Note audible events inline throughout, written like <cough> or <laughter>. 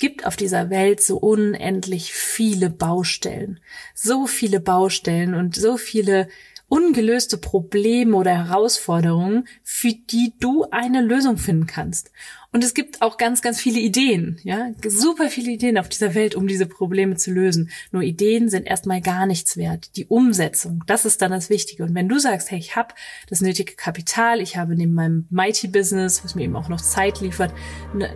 gibt auf dieser Welt so unendlich viele Baustellen. So viele Baustellen und so viele ungelöste Probleme oder Herausforderungen, für die du eine Lösung finden kannst. Und es gibt auch ganz, ganz viele Ideen, ja, super viele Ideen auf dieser Welt, um diese Probleme zu lösen. Nur Ideen sind erstmal gar nichts wert. Die Umsetzung, das ist dann das Wichtige. Und wenn du sagst, hey, ich habe das nötige Kapital, ich habe neben meinem Mighty-Business, was mir eben auch noch Zeit liefert,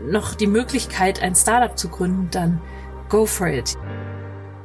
noch die Möglichkeit, ein Startup zu gründen, dann go for it.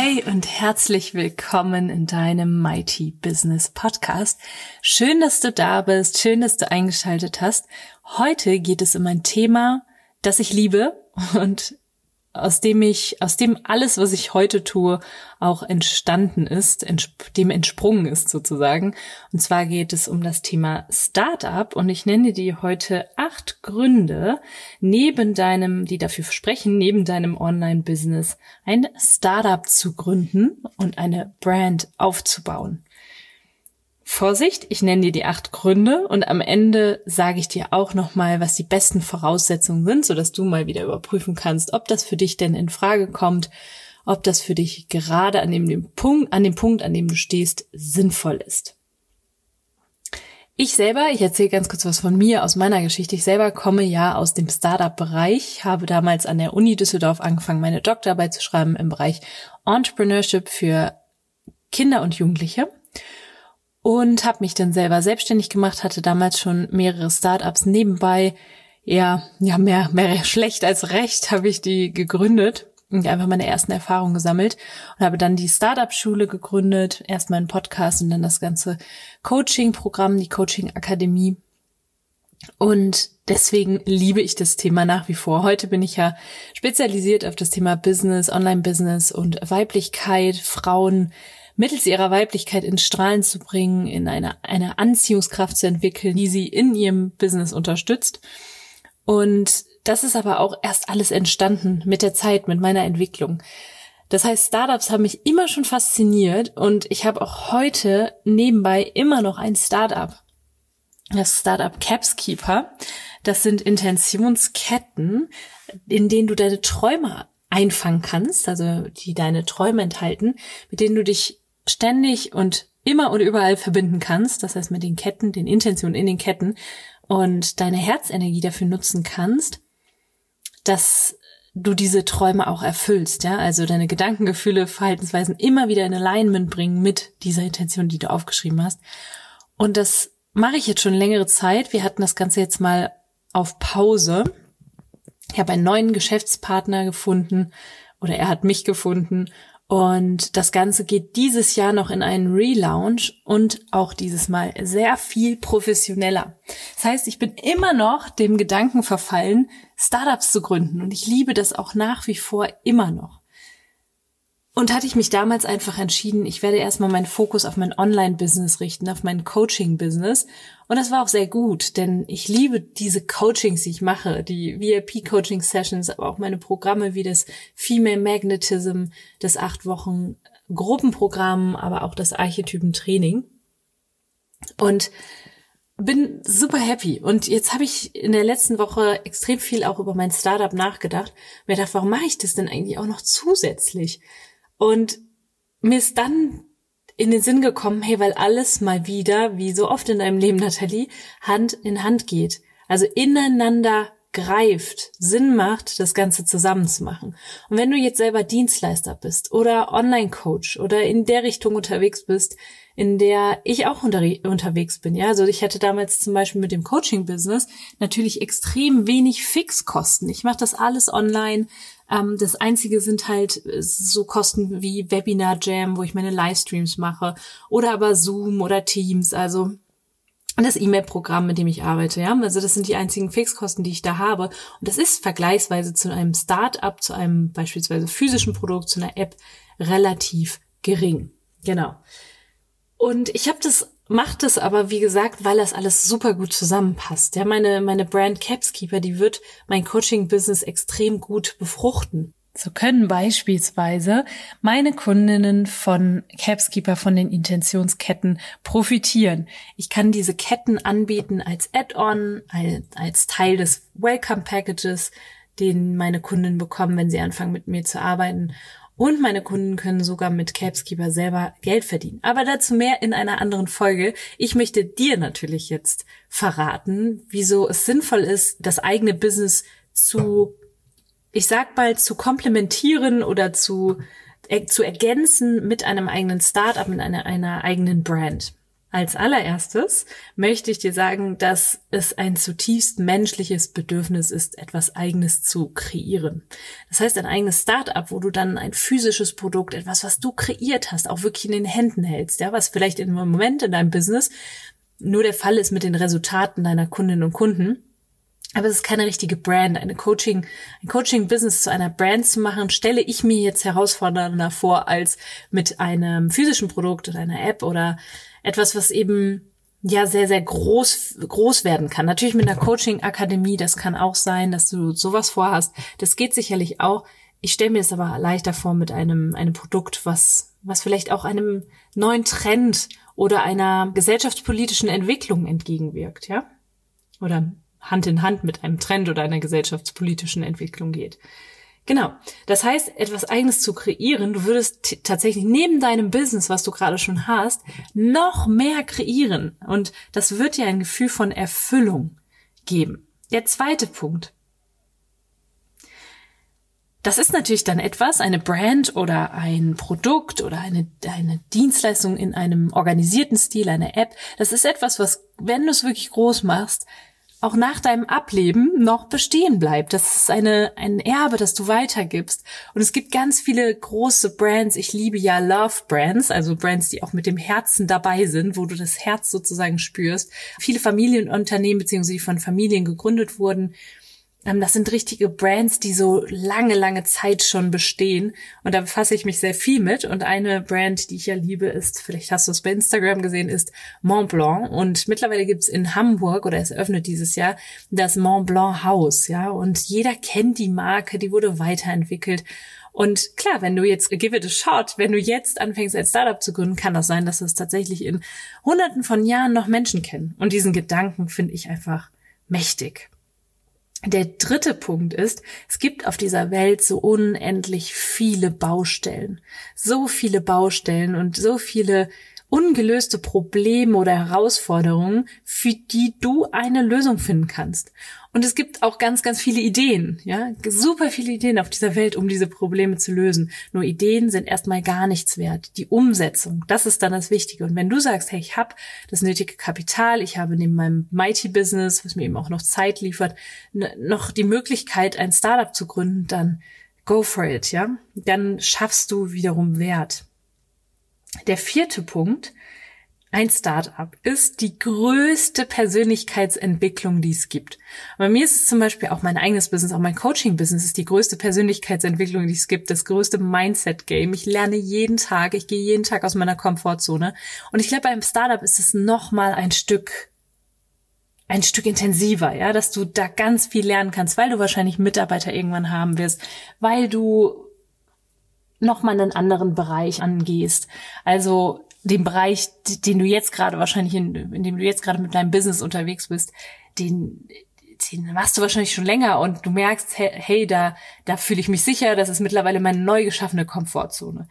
Hey und herzlich willkommen in deinem Mighty Business Podcast. Schön, dass du da bist, schön, dass du eingeschaltet hast. Heute geht es um ein Thema, das ich liebe und aus dem ich, aus dem alles, was ich heute tue, auch entstanden ist, dem entsprungen ist sozusagen. Und zwar geht es um das Thema Startup und ich nenne dir heute acht Gründe neben deinem, die dafür sprechen, neben deinem Online-Business ein Startup zu gründen und eine Brand aufzubauen. Vorsicht, ich nenne dir die acht Gründe und am Ende sage ich dir auch nochmal, was die besten Voraussetzungen sind, sodass du mal wieder überprüfen kannst, ob das für dich denn in Frage kommt, ob das für dich gerade an dem, dem Punkt, an dem Punkt, an dem du stehst, sinnvoll ist. Ich selber, ich erzähle ganz kurz was von mir aus meiner Geschichte. Ich selber komme ja aus dem Startup-Bereich, habe damals an der Uni Düsseldorf angefangen, meine Doktorarbeit zu schreiben im Bereich Entrepreneurship für Kinder und Jugendliche und habe mich dann selber selbstständig gemacht, hatte damals schon mehrere Startups nebenbei. Ja, ja, mehr, mehr <laughs> schlecht als recht habe ich die gegründet und einfach meine ersten Erfahrungen gesammelt und habe dann die Startup-Schule gegründet, erst meinen Podcast und dann das ganze Coaching-Programm, die Coaching-Akademie. Und deswegen liebe ich das Thema nach wie vor. Heute bin ich ja spezialisiert auf das Thema Business, Online-Business und Weiblichkeit, Frauen, mittels ihrer Weiblichkeit ins Strahlen zu bringen, in eine, eine Anziehungskraft zu entwickeln, die sie in ihrem Business unterstützt. Und das ist aber auch erst alles entstanden mit der Zeit, mit meiner Entwicklung. Das heißt, Startups haben mich immer schon fasziniert und ich habe auch heute nebenbei immer noch ein Startup. Das Startup Capskeeper. Das sind Intentionsketten, in denen du deine Träume einfangen kannst, also die deine Träume enthalten, mit denen du dich ständig und immer und überall verbinden kannst, das heißt mit den Ketten, den Intentionen in den Ketten und deine Herzenergie dafür nutzen kannst, dass du diese Träume auch erfüllst, ja, also deine Gedanken, Gefühle, Verhaltensweisen immer wieder in Alignment bringen mit dieser Intention, die du aufgeschrieben hast. Und das mache ich jetzt schon längere Zeit. Wir hatten das Ganze jetzt mal auf Pause. Ich habe einen neuen Geschäftspartner gefunden oder er hat mich gefunden und das Ganze geht dieses Jahr noch in einen Relaunch und auch dieses Mal sehr viel professioneller. Das heißt, ich bin immer noch dem Gedanken verfallen, Startups zu gründen und ich liebe das auch nach wie vor immer noch. Und hatte ich mich damals einfach entschieden, ich werde erstmal meinen Fokus auf mein Online-Business richten, auf mein Coaching-Business. Und das war auch sehr gut, denn ich liebe diese Coachings, die ich mache, die VIP-Coaching-Sessions, aber auch meine Programme wie das Female Magnetism, das acht Wochen Gruppenprogramm, aber auch das Archetypen-Training. Und bin super happy. Und jetzt habe ich in der letzten Woche extrem viel auch über mein Startup nachgedacht. Mir gedacht, warum mache ich das denn eigentlich auch noch zusätzlich? Und mir ist dann in den Sinn gekommen, hey, weil alles mal wieder, wie so oft in deinem Leben, Nathalie, Hand in Hand geht. Also ineinander greift, Sinn macht, das Ganze zusammen zu machen. Und wenn du jetzt selber Dienstleister bist oder Online-Coach oder in der Richtung unterwegs bist, in der ich auch unter, unterwegs bin. Ja, also ich hatte damals zum Beispiel mit dem Coaching-Business natürlich extrem wenig Fixkosten. Ich mache das alles online. Ähm, das Einzige sind halt äh, so Kosten wie Webinar Jam, wo ich meine Livestreams mache oder aber Zoom oder Teams. Also das E-Mail-Programm, mit dem ich arbeite, ja. Also das sind die einzigen Fixkosten, die ich da habe. Und das ist vergleichsweise zu einem Start-up, zu einem beispielsweise physischen Produkt, zu einer App relativ gering. Genau. Und ich habe das macht es aber wie gesagt, weil das alles super gut zusammenpasst. Ja, meine meine Brand Capskeeper, die wird mein Coaching Business extrem gut befruchten. So können beispielsweise meine Kundinnen von Capskeeper von den Intentionsketten profitieren. Ich kann diese Ketten anbieten als Add-on, als Teil des Welcome Packages, den meine Kunden bekommen, wenn sie anfangen mit mir zu arbeiten. Und meine Kunden können sogar mit Capskeeper selber Geld verdienen. Aber dazu mehr in einer anderen Folge. Ich möchte dir natürlich jetzt verraten, wieso es sinnvoll ist, das eigene Business zu, ich sag mal, zu komplementieren oder zu, äh, zu ergänzen mit einem eigenen Startup, mit einer, einer eigenen Brand. Als allererstes möchte ich dir sagen, dass es ein zutiefst menschliches Bedürfnis ist, etwas Eigenes zu kreieren. Das heißt, ein eigenes Startup, wo du dann ein physisches Produkt, etwas, was du kreiert hast, auch wirklich in den Händen hältst, ja, was vielleicht im Moment in deinem Business nur der Fall ist mit den Resultaten deiner Kundinnen und Kunden. Aber es ist keine richtige Brand. Eine Coaching, ein Coaching-Business zu einer Brand zu machen, stelle ich mir jetzt herausfordernder vor, als mit einem physischen Produkt oder einer App oder etwas, was eben ja sehr, sehr groß, groß werden kann. Natürlich mit einer Coaching-Akademie, das kann auch sein, dass du sowas vorhast. Das geht sicherlich auch. Ich stelle mir das aber leichter vor mit einem, einem Produkt, was, was vielleicht auch einem neuen Trend oder einer gesellschaftspolitischen Entwicklung entgegenwirkt, ja? Oder Hand in Hand mit einem Trend oder einer gesellschaftspolitischen Entwicklung geht. Genau. Das heißt, etwas Eigenes zu kreieren, du würdest tatsächlich neben deinem Business, was du gerade schon hast, noch mehr kreieren. Und das wird dir ein Gefühl von Erfüllung geben. Der zweite Punkt. Das ist natürlich dann etwas, eine Brand oder ein Produkt oder eine, eine Dienstleistung in einem organisierten Stil, eine App. Das ist etwas, was, wenn du es wirklich groß machst, auch nach deinem Ableben noch bestehen bleibt. Das ist eine, ein Erbe, das du weitergibst. Und es gibt ganz viele große Brands. Ich liebe ja Love Brands, also Brands, die auch mit dem Herzen dabei sind, wo du das Herz sozusagen spürst. Viele Familienunternehmen, beziehungsweise die von Familien gegründet wurden, das sind richtige Brands, die so lange, lange Zeit schon bestehen. Und da befasse ich mich sehr viel mit. Und eine Brand, die ich ja liebe, ist, vielleicht hast du es bei Instagram gesehen, ist Mont Blanc. Und mittlerweile gibt's in Hamburg, oder es eröffnet dieses Jahr, das Mont Blanc Haus. Ja, und jeder kennt die Marke, die wurde weiterentwickelt. Und klar, wenn du jetzt give it a shot, wenn du jetzt anfängst, ein Startup zu gründen, kann das sein, dass es tatsächlich in hunderten von Jahren noch Menschen kennen. Und diesen Gedanken finde ich einfach mächtig. Der dritte Punkt ist, es gibt auf dieser Welt so unendlich viele Baustellen. So viele Baustellen und so viele ungelöste Probleme oder Herausforderungen, für die du eine Lösung finden kannst. Und es gibt auch ganz, ganz viele Ideen, ja, super viele Ideen auf dieser Welt, um diese Probleme zu lösen. Nur Ideen sind erstmal gar nichts wert. Die Umsetzung, das ist dann das Wichtige. Und wenn du sagst, hey, ich habe das nötige Kapital, ich habe neben meinem Mighty-Business, was mir eben auch noch Zeit liefert, noch die Möglichkeit, ein Startup zu gründen, dann go for it, ja. Dann schaffst du wiederum Wert. Der vierte Punkt, ein Startup ist die größte Persönlichkeitsentwicklung, die es gibt. Bei mir ist es zum Beispiel auch mein eigenes Business, auch mein Coaching-Business ist die größte Persönlichkeitsentwicklung, die es gibt, das größte Mindset-Game. Ich lerne jeden Tag, ich gehe jeden Tag aus meiner Komfortzone. Und ich glaube, beim Startup ist es noch mal ein Stück ein Stück intensiver, ja, dass du da ganz viel lernen kannst, weil du wahrscheinlich Mitarbeiter irgendwann haben wirst, weil du nochmal einen anderen Bereich angehst. Also den Bereich, den du jetzt gerade wahrscheinlich, in, in dem du jetzt gerade mit deinem Business unterwegs bist, den, den machst du wahrscheinlich schon länger und du merkst, hey, da, da fühle ich mich sicher, das ist mittlerweile meine neu geschaffene Komfortzone.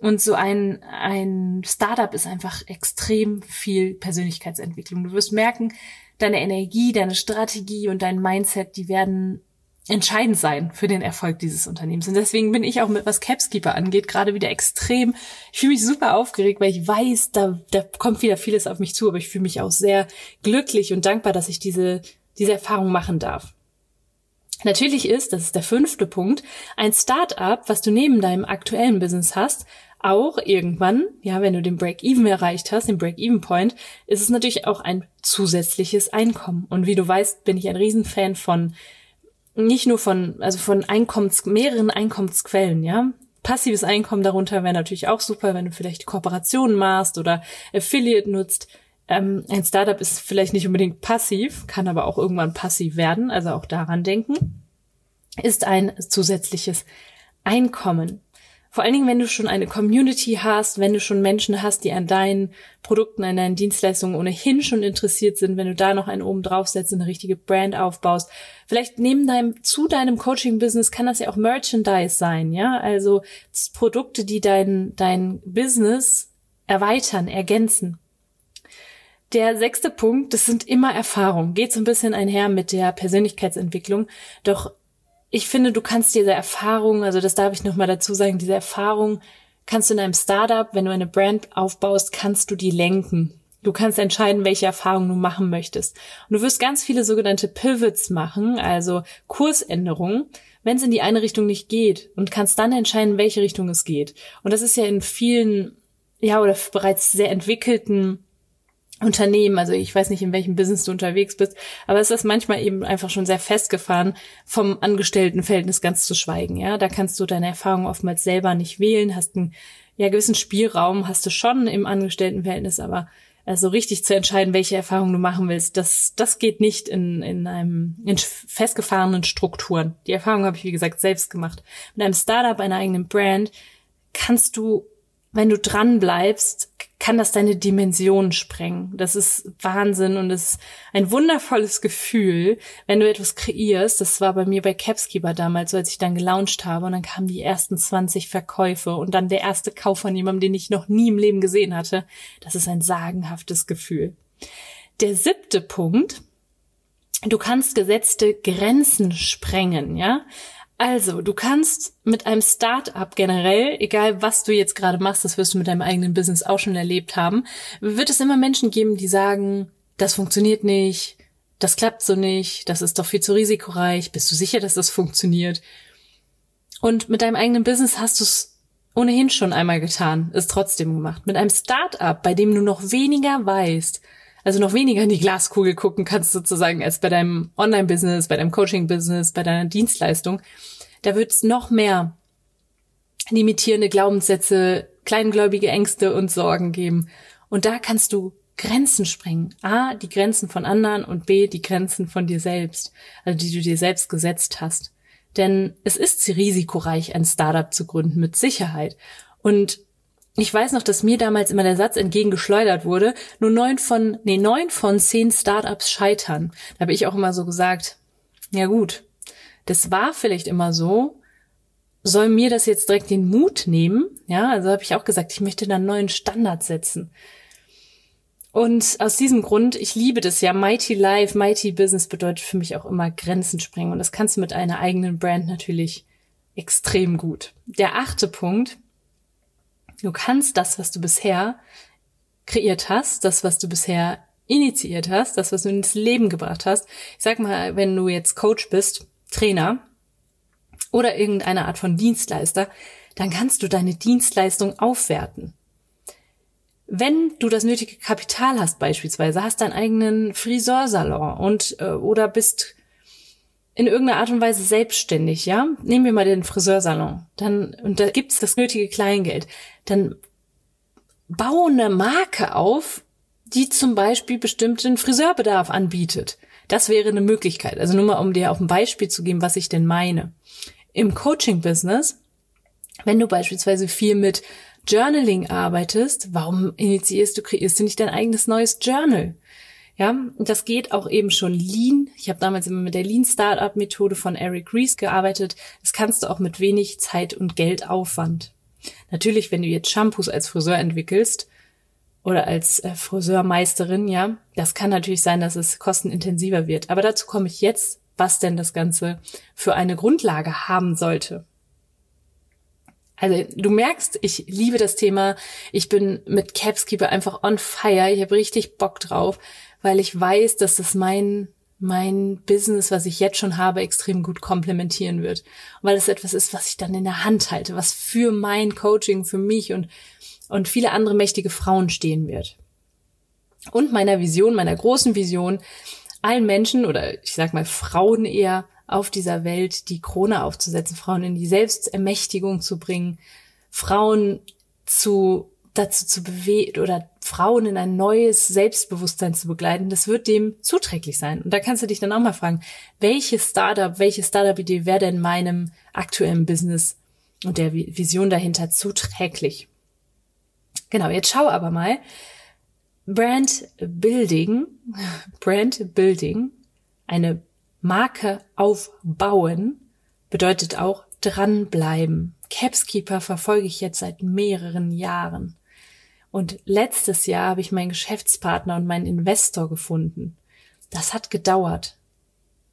Und so ein, ein Startup ist einfach extrem viel Persönlichkeitsentwicklung. Du wirst merken, deine Energie, deine Strategie und dein Mindset, die werden entscheidend sein für den Erfolg dieses Unternehmens. Und deswegen bin ich auch mit was Capskeeper angeht, gerade wieder extrem. Ich fühle mich super aufgeregt, weil ich weiß, da, da kommt wieder vieles auf mich zu, aber ich fühle mich auch sehr glücklich und dankbar, dass ich diese, diese Erfahrung machen darf. Natürlich ist, das ist der fünfte Punkt, ein Start-up, was du neben deinem aktuellen Business hast, auch irgendwann, ja, wenn du den Break-Even erreicht hast, den Break-Even-Point, ist es natürlich auch ein zusätzliches Einkommen. Und wie du weißt, bin ich ein Riesenfan von, nicht nur von, also von Einkommens, mehreren Einkommensquellen, ja. Passives Einkommen darunter wäre natürlich auch super, wenn du vielleicht Kooperationen machst oder Affiliate nutzt. Ähm, ein Startup ist vielleicht nicht unbedingt passiv, kann aber auch irgendwann passiv werden, also auch daran denken, ist ein zusätzliches Einkommen. Vor allen Dingen, wenn du schon eine Community hast, wenn du schon Menschen hast, die an deinen Produkten, an deinen Dienstleistungen ohnehin schon interessiert sind, wenn du da noch einen oben draufsetzt und eine richtige Brand aufbaust. Vielleicht neben deinem, zu deinem Coaching-Business kann das ja auch Merchandise sein, ja? Also Produkte, die dein, dein Business erweitern, ergänzen. Der sechste Punkt, das sind immer Erfahrungen, geht so ein bisschen einher mit der Persönlichkeitsentwicklung. Doch ich finde, du kannst diese Erfahrung, also das darf ich nochmal dazu sagen, diese Erfahrung kannst du in einem Startup, wenn du eine Brand aufbaust, kannst du die lenken. Du kannst entscheiden, welche Erfahrungen du machen möchtest. Und du wirst ganz viele sogenannte Pivots machen, also Kursänderungen, wenn es in die eine Richtung nicht geht und kannst dann entscheiden, welche Richtung es geht. Und das ist ja in vielen, ja, oder bereits sehr entwickelten Unternehmen, also ich weiß nicht, in welchem Business du unterwegs bist, aber es ist manchmal eben einfach schon sehr festgefahren, vom Angestelltenverhältnis ganz zu schweigen, ja. Da kannst du deine Erfahrungen oftmals selber nicht wählen, hast einen ja, gewissen Spielraum hast du schon im Angestelltenverhältnis, aber also richtig zu entscheiden, welche Erfahrungen du machen willst, das, das geht nicht in, in einem in festgefahrenen Strukturen. Die Erfahrung habe ich, wie gesagt, selbst gemacht. Mit einem Startup, einer eigenen Brand, kannst du, wenn du dran bleibst, kann das deine Dimension sprengen. Das ist Wahnsinn und es ist ein wundervolles Gefühl, wenn du etwas kreierst. Das war bei mir bei Capskeeper damals, als ich dann gelauncht habe und dann kamen die ersten 20 Verkäufe und dann der erste Kauf von jemandem, den ich noch nie im Leben gesehen hatte. Das ist ein sagenhaftes Gefühl. Der siebte Punkt, du kannst gesetzte Grenzen sprengen, ja? Also, du kannst mit einem Start-up generell, egal was du jetzt gerade machst, das wirst du mit deinem eigenen Business auch schon erlebt haben, wird es immer Menschen geben, die sagen, das funktioniert nicht, das klappt so nicht, das ist doch viel zu risikoreich, bist du sicher, dass das funktioniert? Und mit deinem eigenen Business hast du es ohnehin schon einmal getan, ist trotzdem gemacht. Mit einem Start-up, bei dem du noch weniger weißt, also noch weniger in die Glaskugel gucken kannst sozusagen als bei deinem Online-Business, bei deinem Coaching-Business, bei deiner Dienstleistung. Da wird es noch mehr limitierende Glaubenssätze, kleingläubige Ängste und Sorgen geben. Und da kannst du Grenzen sprengen. A, die Grenzen von anderen und B, die Grenzen von dir selbst, also die du dir selbst gesetzt hast. Denn es ist risikoreich, ein Startup zu gründen, mit Sicherheit. Und ich weiß noch, dass mir damals immer der Satz entgegengeschleudert wurde, nur neun von, nee, neun von zehn Startups scheitern. Da habe ich auch immer so gesagt, ja gut, das war vielleicht immer so, soll mir das jetzt direkt den Mut nehmen? Ja, also habe ich auch gesagt, ich möchte da einen neuen Standard setzen. Und aus diesem Grund, ich liebe das ja, Mighty Life, Mighty Business bedeutet für mich auch immer Grenzen sprengen. Und das kannst du mit einer eigenen Brand natürlich extrem gut. Der achte Punkt, Du kannst das, was du bisher kreiert hast, das, was du bisher initiiert hast, das, was du ins Leben gebracht hast. Ich sag mal, wenn du jetzt Coach bist, Trainer oder irgendeine Art von Dienstleister, dann kannst du deine Dienstleistung aufwerten. Wenn du das nötige Kapital hast beispielsweise, hast deinen eigenen Friseursalon und äh, oder bist in irgendeiner Art und Weise selbstständig, ja? Nehmen wir mal den Friseursalon. Dann, und da gibt's das nötige Kleingeld. Dann bau eine Marke auf, die zum Beispiel bestimmten Friseurbedarf anbietet. Das wäre eine Möglichkeit. Also nur mal, um dir auf ein Beispiel zu geben, was ich denn meine. Im Coaching-Business, wenn du beispielsweise viel mit Journaling arbeitest, warum initiierst du, kreierst du nicht dein eigenes neues Journal? Ja, und das geht auch eben schon Lean. Ich habe damals immer mit der Lean Startup Methode von Eric Ries gearbeitet. Das kannst du auch mit wenig Zeit und Geldaufwand. Natürlich, wenn du jetzt Shampoos als Friseur entwickelst oder als äh, Friseurmeisterin, ja, das kann natürlich sein, dass es kostenintensiver wird. Aber dazu komme ich jetzt, was denn das Ganze für eine Grundlage haben sollte. Also du merkst, ich liebe das Thema. Ich bin mit Capskeeper einfach on fire. Ich habe richtig Bock drauf, weil ich weiß, dass das mein mein Business, was ich jetzt schon habe, extrem gut komplementieren wird. Weil es etwas ist, was ich dann in der Hand halte, was für mein Coaching, für mich und, und viele andere mächtige Frauen stehen wird. Und meiner Vision, meiner großen Vision, allen Menschen oder ich sag mal Frauen eher auf dieser Welt die Krone aufzusetzen, Frauen in die Selbstermächtigung zu bringen, Frauen zu dazu zu bewegen oder Frauen in ein neues Selbstbewusstsein zu begleiten, das wird dem zuträglich sein. Und da kannst du dich dann auch mal fragen, welche Startup, welche Startup-Idee wäre denn meinem aktuellen Business und der Vision dahinter zuträglich? Genau, jetzt schau aber mal. Brand Building, <laughs> Brand Building, eine Marke aufbauen, bedeutet auch dranbleiben. Capskeeper verfolge ich jetzt seit mehreren Jahren. Und letztes Jahr habe ich meinen Geschäftspartner und meinen Investor gefunden. Das hat gedauert.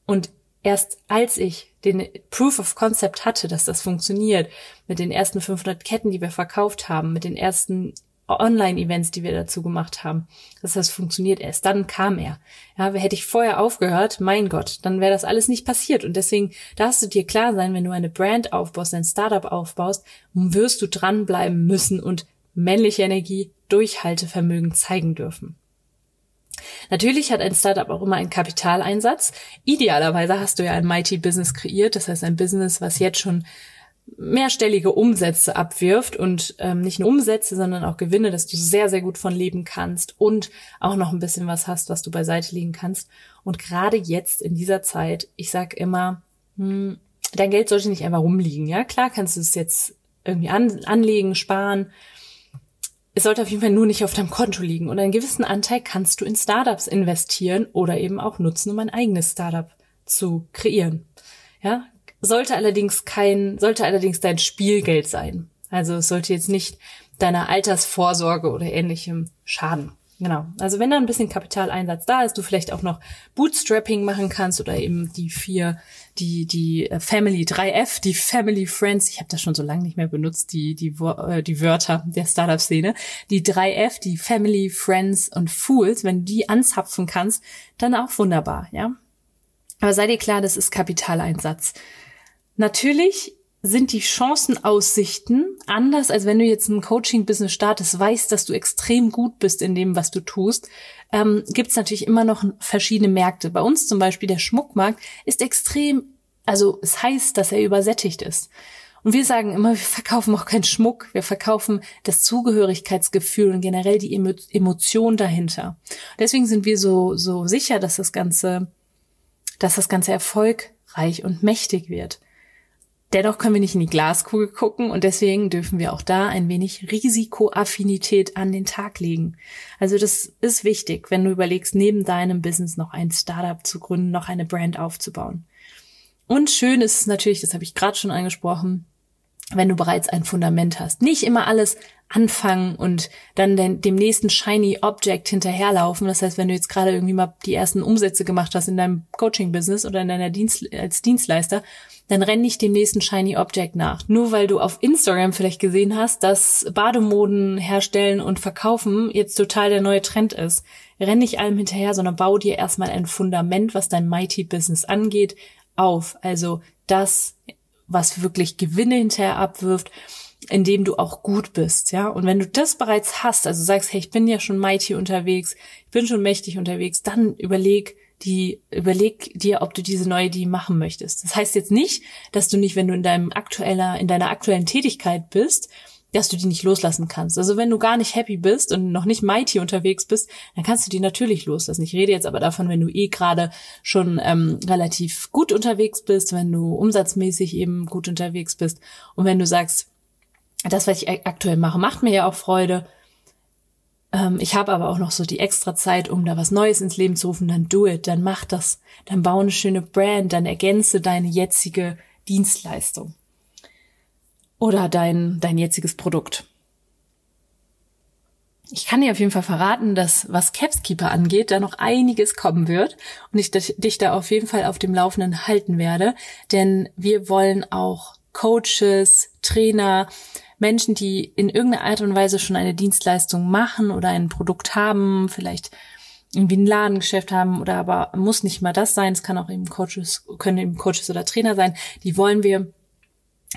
Und erst als ich den Proof of Concept hatte, dass das funktioniert, mit den ersten 500 Ketten, die wir verkauft haben, mit den ersten Online-Events, die wir dazu gemacht haben, dass das funktioniert. Erst dann kam er. Ja, hätte ich vorher aufgehört, mein Gott, dann wäre das alles nicht passiert. Und deswegen darfst du dir klar sein, wenn du eine Brand aufbaust, ein Startup aufbaust, wirst du dranbleiben müssen und männliche Energie, Durchhaltevermögen zeigen dürfen. Natürlich hat ein Startup auch immer einen Kapitaleinsatz. Idealerweise hast du ja ein Mighty Business kreiert, das heißt ein Business, was jetzt schon mehrstellige Umsätze abwirft und ähm, nicht nur Umsätze, sondern auch Gewinne, dass du sehr, sehr gut von leben kannst und auch noch ein bisschen was hast, was du beiseite legen kannst. Und gerade jetzt in dieser Zeit, ich sag immer, hm, dein Geld sollte nicht einfach rumliegen. Ja, klar kannst du es jetzt irgendwie an, anlegen, sparen. Es sollte auf jeden Fall nur nicht auf deinem Konto liegen. Und einen gewissen Anteil kannst du in Startups investieren oder eben auch nutzen, um ein eigenes Startup zu kreieren. Ja, sollte allerdings kein, sollte allerdings dein Spielgeld sein. Also es sollte jetzt nicht deiner Altersvorsorge oder ähnlichem schaden. Genau. Also wenn da ein bisschen Kapitaleinsatz da ist, du vielleicht auch noch Bootstrapping machen kannst oder eben die vier, die die äh, Family 3F, die Family Friends, ich habe das schon so lange nicht mehr benutzt, die die äh, die Wörter der Startup Szene, die 3F, die Family Friends und Fools, wenn du die anzapfen kannst, dann auch wunderbar, ja? Aber sei dir klar, das ist Kapitaleinsatz. Natürlich sind die Chancenaussichten anders, als wenn du jetzt ein Coaching-Business startest, weißt, dass du extrem gut bist in dem, was du tust, ähm, gibt es natürlich immer noch verschiedene Märkte. Bei uns zum Beispiel der Schmuckmarkt ist extrem, also es heißt, dass er übersättigt ist. Und wir sagen immer, wir verkaufen auch keinen Schmuck, wir verkaufen das Zugehörigkeitsgefühl und generell die Emotion dahinter. Deswegen sind wir so, so sicher, dass das Ganze, dass das Ganze erfolgreich und mächtig wird. Dennoch können wir nicht in die Glaskugel gucken und deswegen dürfen wir auch da ein wenig Risikoaffinität an den Tag legen. Also das ist wichtig, wenn du überlegst, neben deinem Business noch ein Startup zu gründen, noch eine Brand aufzubauen. Und schön ist es natürlich, das habe ich gerade schon angesprochen, wenn du bereits ein Fundament hast. Nicht immer alles anfangen und dann den, dem nächsten shiny Object hinterherlaufen. Das heißt, wenn du jetzt gerade irgendwie mal die ersten Umsätze gemacht hast in deinem Coaching-Business oder in deiner Dienst als Dienstleister, dann renn nicht dem nächsten Shiny Object nach. Nur weil du auf Instagram vielleicht gesehen hast, dass Bademoden herstellen und verkaufen jetzt total der neue Trend ist. Renn nicht allem hinterher, sondern bau dir erstmal ein Fundament, was dein Mighty Business angeht, auf. Also das, was wirklich Gewinne hinterher abwirft, indem du auch gut bist, ja. Und wenn du das bereits hast, also sagst, hey, ich bin ja schon mighty unterwegs, ich bin schon mächtig unterwegs, dann überleg, die überleg dir, ob du diese neue Idee machen möchtest. Das heißt jetzt nicht, dass du nicht, wenn du in deinem aktueller, in deiner aktuellen Tätigkeit bist, dass du die nicht loslassen kannst. Also wenn du gar nicht happy bist und noch nicht mighty unterwegs bist, dann kannst du die natürlich loslassen. Ich rede jetzt aber davon, wenn du eh gerade schon ähm, relativ gut unterwegs bist, wenn du umsatzmäßig eben gut unterwegs bist und wenn du sagst, das, was ich aktuell mache, macht mir ja auch Freude, ähm, ich habe aber auch noch so die extra Zeit, um da was Neues ins Leben zu rufen, dann do it, dann mach das, dann bau eine schöne Brand, dann ergänze deine jetzige Dienstleistung. Oder dein, dein jetziges Produkt. Ich kann dir auf jeden Fall verraten, dass was Capskeeper angeht, da noch einiges kommen wird und ich dich da auf jeden Fall auf dem Laufenden halten werde, denn wir wollen auch Coaches, Trainer, Menschen, die in irgendeiner Art und Weise schon eine Dienstleistung machen oder ein Produkt haben, vielleicht irgendwie ein Ladengeschäft haben oder aber muss nicht mal das sein, es kann auch eben Coaches, können eben Coaches oder Trainer sein, die wollen wir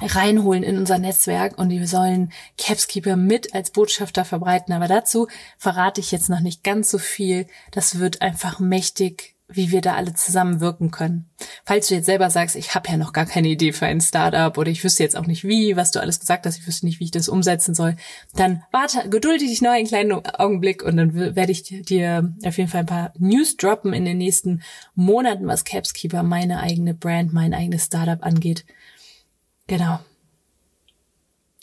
reinholen in unser Netzwerk und wir sollen Capskeeper mit als Botschafter verbreiten. Aber dazu verrate ich jetzt noch nicht ganz so viel. Das wird einfach mächtig wie wir da alle zusammen wirken können. Falls du jetzt selber sagst, ich habe ja noch gar keine Idee für ein Startup oder ich wüsste jetzt auch nicht wie, was du alles gesagt hast, ich wüsste nicht, wie ich das umsetzen soll, dann warte, gedulde dich noch einen kleinen Augenblick und dann werde ich dir auf jeden Fall ein paar News droppen in den nächsten Monaten, was Capskeeper, meine eigene Brand, mein eigenes Startup angeht. Genau.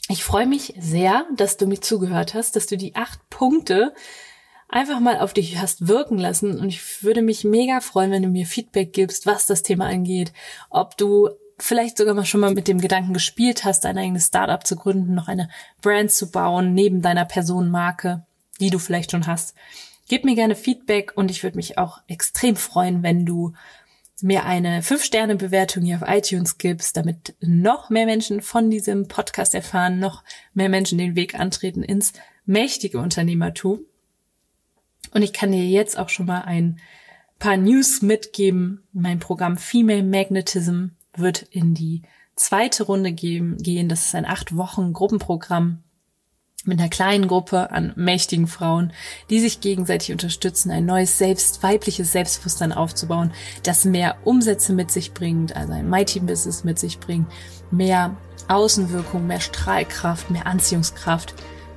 Ich freue mich sehr, dass du mir zugehört hast, dass du die acht Punkte einfach mal auf dich hast wirken lassen. Und ich würde mich mega freuen, wenn du mir Feedback gibst, was das Thema angeht, ob du vielleicht sogar mal schon mal mit dem Gedanken gespielt hast, ein eigenes Startup zu gründen, noch eine Brand zu bauen, neben deiner Personenmarke, die du vielleicht schon hast. Gib mir gerne Feedback und ich würde mich auch extrem freuen, wenn du mir eine 5-Sterne-Bewertung hier auf iTunes gibst, damit noch mehr Menschen von diesem Podcast erfahren, noch mehr Menschen den Weg antreten ins mächtige Unternehmertum. Und ich kann dir jetzt auch schon mal ein paar News mitgeben. Mein Programm Female Magnetism wird in die zweite Runde gehen. Das ist ein acht Wochen Gruppenprogramm mit einer kleinen Gruppe an mächtigen Frauen, die sich gegenseitig unterstützen, ein neues Selbst, weibliches Selbstbewusstsein aufzubauen, das mehr Umsätze mit sich bringt, also ein Mighty Business mit sich bringt, mehr Außenwirkung, mehr Strahlkraft, mehr Anziehungskraft,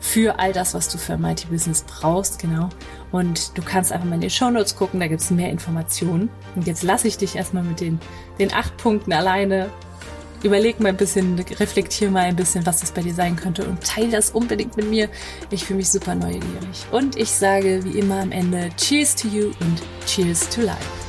für all das, was du für ein Mighty Business brauchst, genau. Und du kannst einfach mal in die Show Notes gucken, da gibt's mehr Informationen. Und jetzt lasse ich dich erstmal mit den, den acht Punkten alleine. Überleg mal ein bisschen, reflektier mal ein bisschen, was das bei dir sein könnte und teile das unbedingt mit mir. Ich fühle mich super neugierig. Und ich sage wie immer am Ende Cheers to you und Cheers to life.